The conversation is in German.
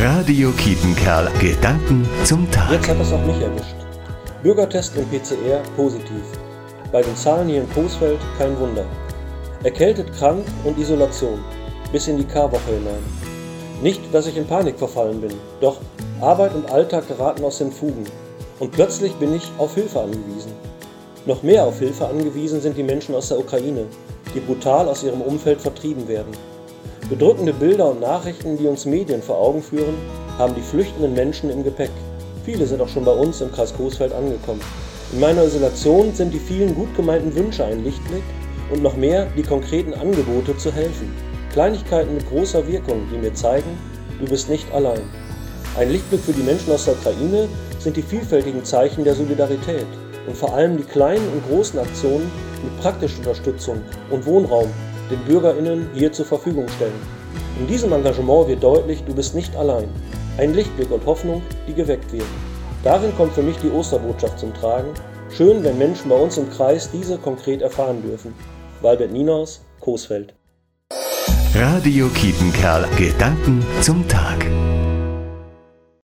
Radio Kietenkerl. Gedanken zum Tag. Jetzt hat es auch mich erwischt. Bürgertest im PCR positiv. Bei den Zahlen hier in Coesfeld kein Wunder. Erkältet, krank und Isolation. Bis in die Karwoche hinein. Nicht, dass ich in Panik verfallen bin. Doch Arbeit und Alltag geraten aus den Fugen. Und plötzlich bin ich auf Hilfe angewiesen. Noch mehr auf Hilfe angewiesen sind die Menschen aus der Ukraine, die brutal aus ihrem Umfeld vertrieben werden. Bedrückende Bilder und Nachrichten, die uns Medien vor Augen führen, haben die flüchtenden Menschen im Gepäck. Viele sind auch schon bei uns im Kreis Coesfeld angekommen. In meiner Isolation sind die vielen gut gemeinten Wünsche ein Lichtblick und noch mehr die konkreten Angebote zu helfen. Kleinigkeiten mit großer Wirkung, die mir zeigen, du bist nicht allein. Ein Lichtblick für die Menschen aus der Ukraine sind die vielfältigen Zeichen der Solidarität und vor allem die kleinen und großen Aktionen mit praktischer Unterstützung und Wohnraum den BürgerInnen hier zur Verfügung stellen. In diesem Engagement wird deutlich, du bist nicht allein. Ein Lichtblick und Hoffnung, die geweckt wird. Darin kommt für mich die Osterbotschaft zum Tragen. Schön, wenn Menschen bei uns im Kreis diese konkret erfahren dürfen. Walbert Nienhaus, Coesfeld. Radio Kietenkerl. Gedanken zum Tag.